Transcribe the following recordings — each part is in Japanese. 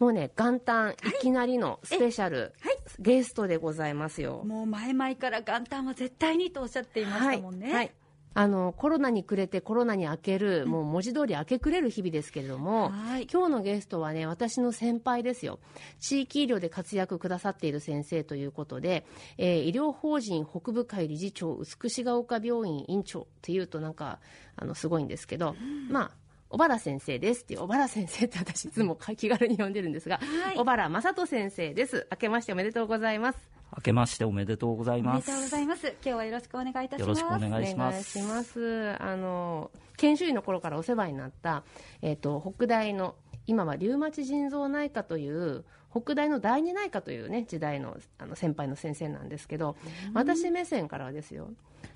もうね元旦い。きなりのスペシャル、はい。ゲストでございますよ。もう前々から元旦は絶対にとおっしゃっていましたもんね。はい。はいあのコロナに暮れてコロナに明ける、もう文字通り明け暮れる日々ですけれども、はい。今日のゲストはね私の先輩ですよ。地域医療で活躍くださっている先生ということで、えー医療法人北部会理事長美ヶ丘病院院長っていうとなんかあのすごいんですけど、まあ小原先生です。っていう小原先生って私いつも気軽に呼んでるんですが、はい。小原正人先生です。明けましておめでとうございます。明けましておめでとうございおめでます。とうございます。今日はよろしくお願いいたします。よろしくお願いします。お願いします。あの研修医の頃からお世話になった、えっと北大の今はリウマチ腎臓内科という北大の第二内科というね時代のあの先輩の先生なんですけど、私目線からはですよ。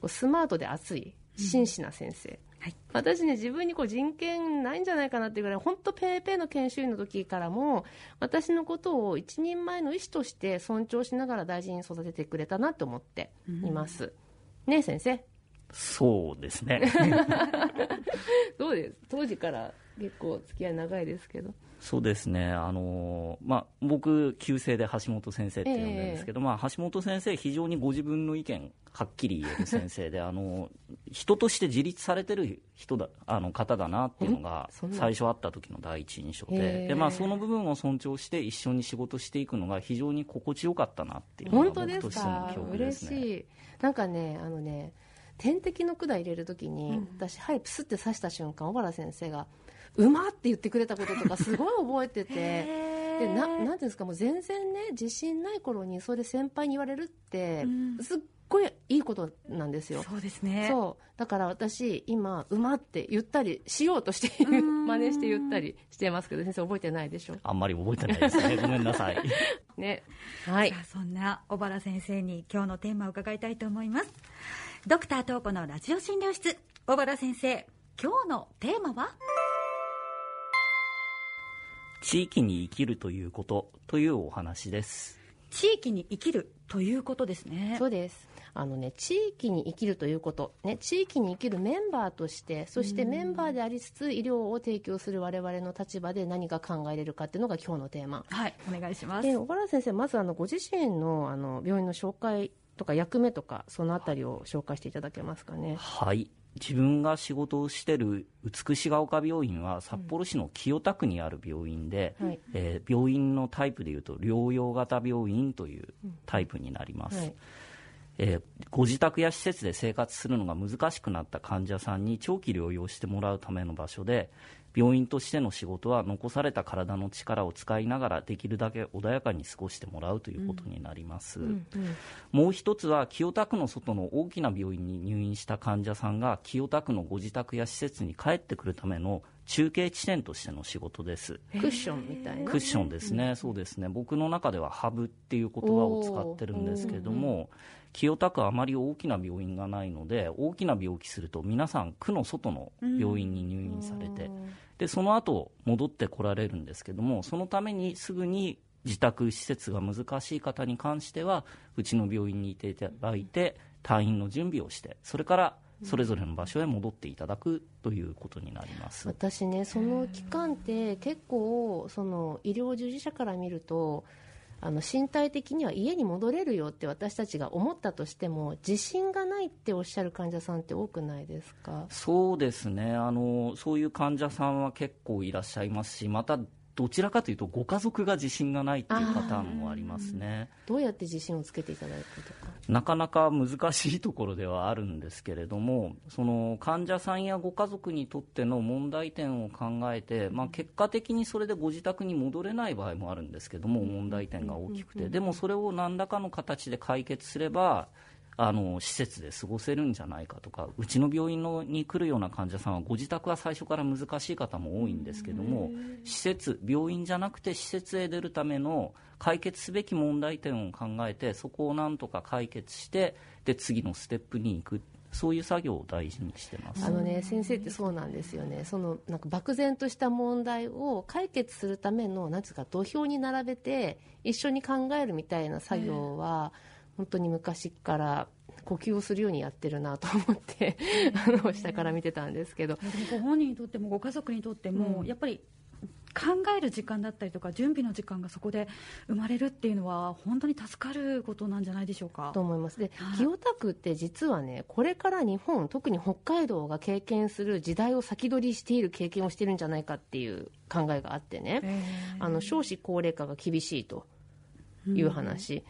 こうスマートで熱い真摯な先生、はい。私ね自分にこう人権ないんじゃないかなっていうぐらい本当ペーペーの研修医の時からも私のことを一人前の医師として尊重しながら大事に育ててくれたなと思っています、ねえ先生。そうですね。どうです？当時から結構付き合い長いですけど。そうですね。あのまあ僕旧姓で橋本先生って呼んでるんですけど、まあ橋本先生非常にご自分の意見はっきり言える先生で、あの人として自立されてる人だあの方だなっていうのが最初会った時の第一印象へで、ーでまあその部分を尊重して一緒に仕事していくのが非常に心地よかったなっていうのが本当です僕としてのか記憶で嬉すね。しい。なんかねあのね点滴の管入れるときに、私はいプスって刺した瞬間小原先生が「うま!」って言ってくれたこととかすごい覚えててでななんていうんですかもう全然ね自信ない頃にそれ先輩に言われるって、うんすっごいいいことなんですよそうですね。そうだから私今「うま!」って言ったりしようとして真似して言ったりしてますけど先生覚えてないでしょ？あんまり覚えてないですね。ごめんなさい。ねはいそんな小原先生に今日のテーマを伺いたいと思いますドクター東子のラジオ診療室小原先生今日のテーマは？地域に生きるということというお話です。地域に生きるということですね。そうです。あのね地域に生きるということ、ね、地域に生きるメンバーとしてそしてメンバーでありつつ医療を提供する我々の立場で何が考えれるかっていうのが今日のテーマ。はいお願いします。で小原先生まずあのご自身のあの病院の紹介とか役目とかそのあたりを紹介していただけますかね。はい自分が仕事をしている美ヶ丘病院は札幌市の清田区にある病院で、はい。えー病院のタイプでいうと療養型病院というタイプになります、はいえーご自宅や施設で生活するのが難しくなった患者さんに長期療養してもらうための場所で病院としての仕事は残された体の力を使いながらできるだけ穏やかに過ごしてもらうということになります、うんもう一つは清田区の外の大きな病院に入院した患者さんが清田区のご自宅や施設に帰ってくるための中継地点としての仕事です。クッションみたいな？クッションですね、そうですね。僕の中ではハブっていう言葉を使ってるんですけれども清田区はあまり大きな病院がないので大きな病気すると皆さん区の外の病院に入院されて、でその後戻ってこられるんですけどもそのためにすぐに自宅施設が難しい方に関してはうちの病院にいていただいて退院の準備をしてそれからそれぞれの場所へ戻っていただくということになります。私ねその期間って結構その医療従事者から見るとあの身体的には家に戻れるよって私たちが思ったとしても自信がないっておっしゃる患者さんって多くないですか？そうですね。あのそういう患者さんは結構いらっしゃいますしまたどちらかというとご家族が自信がないっていうパターンもありますね。どうやって自信をつけていただいたとか？なかなか難しいところではあるんですけれどもその患者さんやご家族にとっての問題点を考えて、まあ、結果的にそれでご自宅に戻れない場合もあるんですけども問題点が大きくて。でもそれを何らかの形で解決すればあの施設で過ごせるんじゃないかとかうちの病院のに来るような患者さんはご自宅は最初から難しい方も多いんですけども施設病院じゃなくて施設へ出るための解決すべき問題点を考えてそこをなんとか解決してで次のステップに行く。そういう作業を大事にしてます。あのね先生ってそうなんですよね。そのなんか漠然とした問題を解決するためのなんつうか土俵に並べて一緒に考えるみたいな作業は、本当に昔から呼吸をするようにやってるなと思って、あの下から見てたんですけど。ご本人にとってもご家族にとっても、うん。やっぱり考える時間だったりとか準備の時間がそこで生まれるっていうのは本当に助かることなんじゃないでしょうか？と思います。で、はい。清田区って実はねこれから日本特に北海道が経験する時代を先取りしている経験をしてるんじゃないかっていう考えがあってね、えーあの少子高齢化が厳しいという話、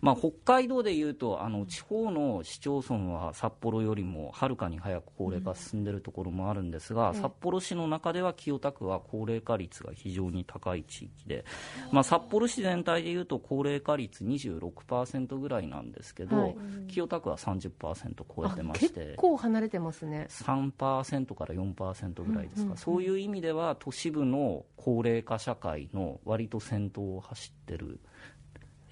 まあ、北海道でいうとあの地方の市町村は札幌よりもはるかに早く高齢化進んでいるところもあるんですが、うん。札幌市の中では清田区は高齢化率が非常に高い地域で、まあ、札幌市全体でいうと高齢化率26%ぐらいなんですけど、はい。清田区は30%超えあてまし結て。構離れてますね。3%から4%ぐらいですか、うんうんうん。そういう意味では都市部の高齢化社会の割と先頭を走ってる、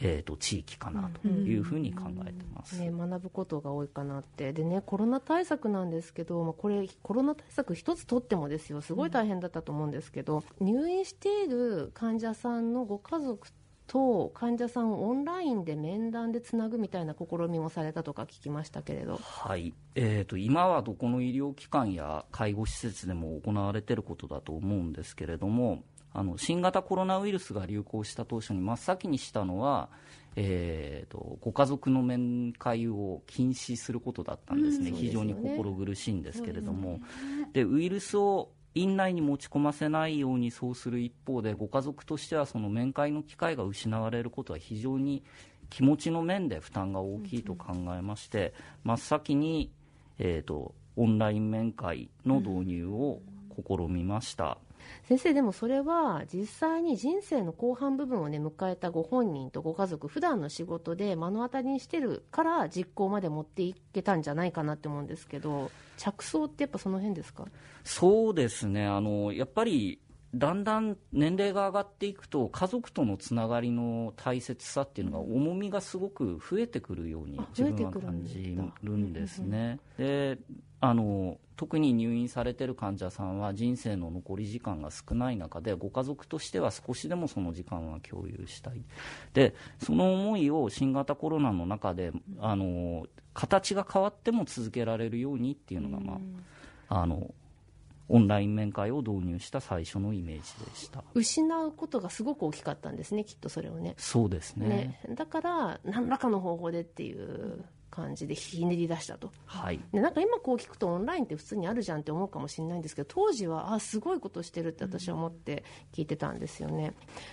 えー、と地域かなというふうに考えてます。ね、学ぶことが多いかなって。でねコロナ対策なんですけど、まあ、これコロナ対策一つとってもですよすごい大変だったと思うんですけど、入院している患者さんのご家族と患者さんをオンラインで面談でつなぐみたいな試みもされたとか聞きましたけれど。はい。えー、と今はどこの医療機関や介護施設でも行われていることだと思うんですけれどもあの新型コロナウイルスが流行した当初に真っ先にしたのは、えー、とご家族の面会を禁止することだったんですね、うん非常に心苦しいんですけれども。でウイルスを院内に持ち込ませないようにそうする一方でご家族としてはその面会の機会が失われることは非常に気持ちの面で負担が大きいと考えまして、真っ先に、えー、とオンライン面会の導入を試みました。先生でもそれは実際に人生の後半部分をね迎えたご本人とご家族普段の仕事で目の当たりにしてるから実行まで持っていけたんじゃないかなって思うんですけど着想ってやっぱその辺ですか？そうですね。あのやっぱりだんだん年齢が上がっていくと家族とのつながりの大切さっていうのが重みがすごく増えてくるようにあ自分は感だじるんですね。であの特に入院されてる患者さんは人生の残り時間が少ない中でご家族としては少しでもその時間は共有したい。でその思いを新型コロナの中であの形が変わっても続けられるようにっていうのが、まあ、あのオンライン面会を導入した最初のイメージでした。失うことがすごく大きかったんですねきっとそれをね。そうですね。ね。だから何らかの方法でっていう感じでひねり出したと。はい。でなんか今こう聞くとオンラインって普通にあるじゃんって思うかもしれないんですけど当時はあすごいことしてるって私は思って聞いてたんですよね。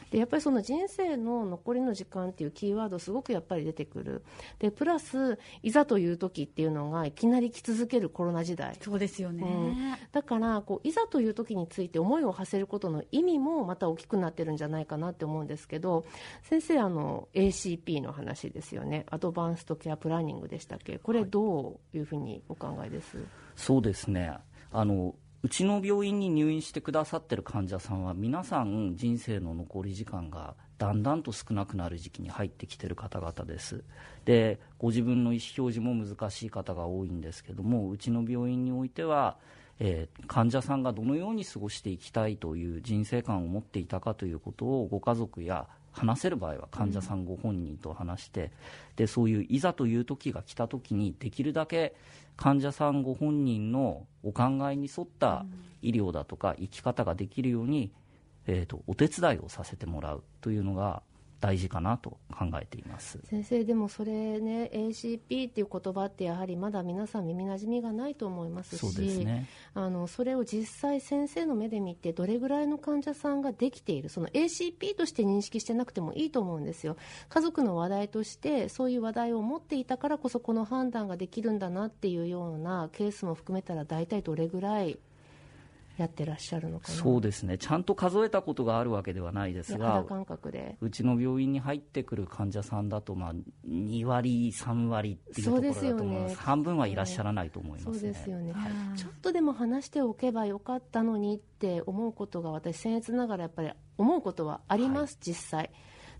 でやっぱりその人生の残りの時間っていうキーワードすごくやっぱり出てくる。でプラスいざという時っていうのがいきなり来続けるコロナ時代。そうですよね、うん。だからこういざという時について思いを馳せることの意味もまた大きくなってるんじゃないかなって思うんですけど先生あの ACP の話ですよね。アドバンストケアプランニングでしたっけ？これどういうふうにお考えです、そうですね。あのうちの病院に入院してくださってる患者さんは皆さん人生の残り時間がだんだんと少なくなる時期に入ってきてる方々です。でご自分の意思表示も難しい方が多いんですけどもうちの病院においてはえー患者さんがどのように過ごしていきたいという人生観を持っていたかということをご家族や話せる場合は患者さんご本人と話して、でそういういざという時が来た時にできるだけ患者さんご本人のお考えに沿った医療だとか生き方ができるように、えー、とお手伝いをさせてもらうというのが大事かなと考えています。先生でもそれね ACP っていう言葉ってやはりまだ皆さん耳なじみがないと思いますしそうですねあのそれを実際先生の目で見てどれぐらいの患者さんができているその ACP として認識してなくてもいいと思うんですよ家族の話題としてそういう話題を持っていたからこそこの判断ができるんだなっていうようなケースも含めたら大体どれぐらいやってらっしゃるのかな。そうですね。ちゃんと数えたことがあるわけではないですが感覚で。うちの病院に入ってくる患者さんだと、まあ、2割、3割っていうところだと思います。すよね。半分はいらっしゃらないと思いますね。そうですよね、はい。ちょっとでも話しておけばよかったのにって思うことが私僭越ながらやっぱり思うことはあります、実際。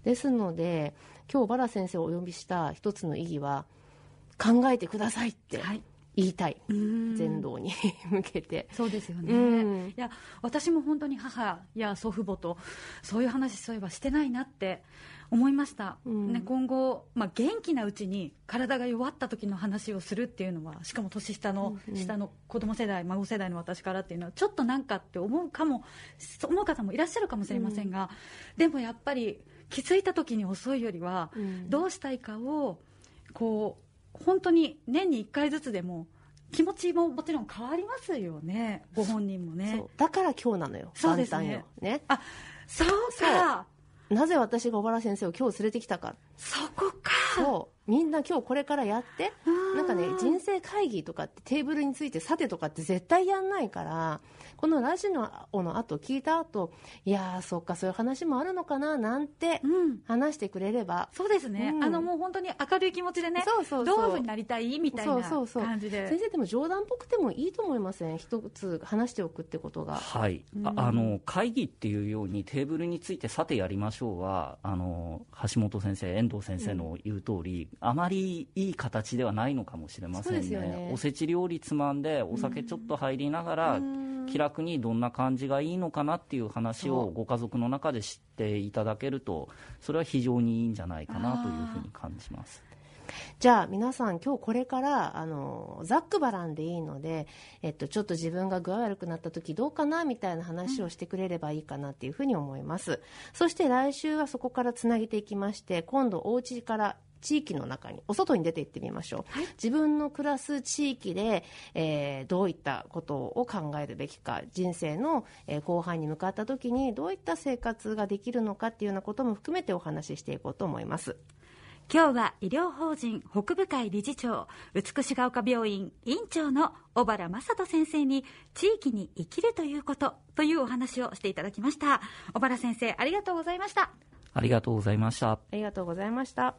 ですので今日バラ先生をお呼びした一つの意義は考えてくださいって。はい言いたい。うん。全道に。向けて。そうですよね、うん。いや私も本当に母や祖父母とそういう話そういえばしてないなって思いました、うん。ね、今後、まあ、元気なうちに体が弱った時の話をするっていうのはしかも年下の、うんうん。下の子供世代孫世代の私からっていうのはちょっとなんかって思うかもそう思う方もいらっしゃるかもしれませんが、でもやっぱり気づいた時に遅いよりは、うん。どうしたいかをこう本当に年に1回ずつでも気持ちももちろん変わりますよね。ご本人もね。だから今日なのよ。そうですね。ね。あそうか。なぜ私が小原先生を今日連れてきたかそこか。そう。みんな今日これからやって。うん。なんかね人生会議とかってテーブルについてさてとかって絶対やんないからこのラジオの後聞いた後いやーそっかそういう話もあるのかななんてうん。話してくれれば。そうですね、うん。あのもう本当に明るい気持ちでねそうそうそう。どういうふうになりたい？みたいなそうそうそう。感じで。先生でも冗談っぽくてもいいと思いません？一つ話しておくってことが。はい、あうん。あの会議っていうようにテーブルについてさてやりましょうはあの橋本先生遠藤先生の言う通り、あまりいい形ではないのかもしれませんね。ね。おせち料理つまんでお酒ちょっと入りながら、うん。気楽にどんな感じがいいのかなっていう話をご家族の中で知っていただけるとそれは非常にいいんじゃないかなというふうに感じます。じゃあ皆さん今日これからあのざっくばらんでいいので、えっと、ちょっと自分が具合悪くなった時どうかなみたいな話をしてくれればいいかなっていうふうに思います、そして来週はそこからつなげていきまして今度お家から地域の中にお外に出て行ってみましょう、自分の暮らす地域で、えーどういったことを考えるべきか人生の、えー後半に向かった時にどういった生活ができるのかっていうようなことも含めてお話ししていこうと思います今日は医療法人北部会理事長美しが丘病院院長の小原正人先生に地域に生きるということというお話をしていただきました。小原先生ありがとうございました。ありがとうございました。ありがとうございました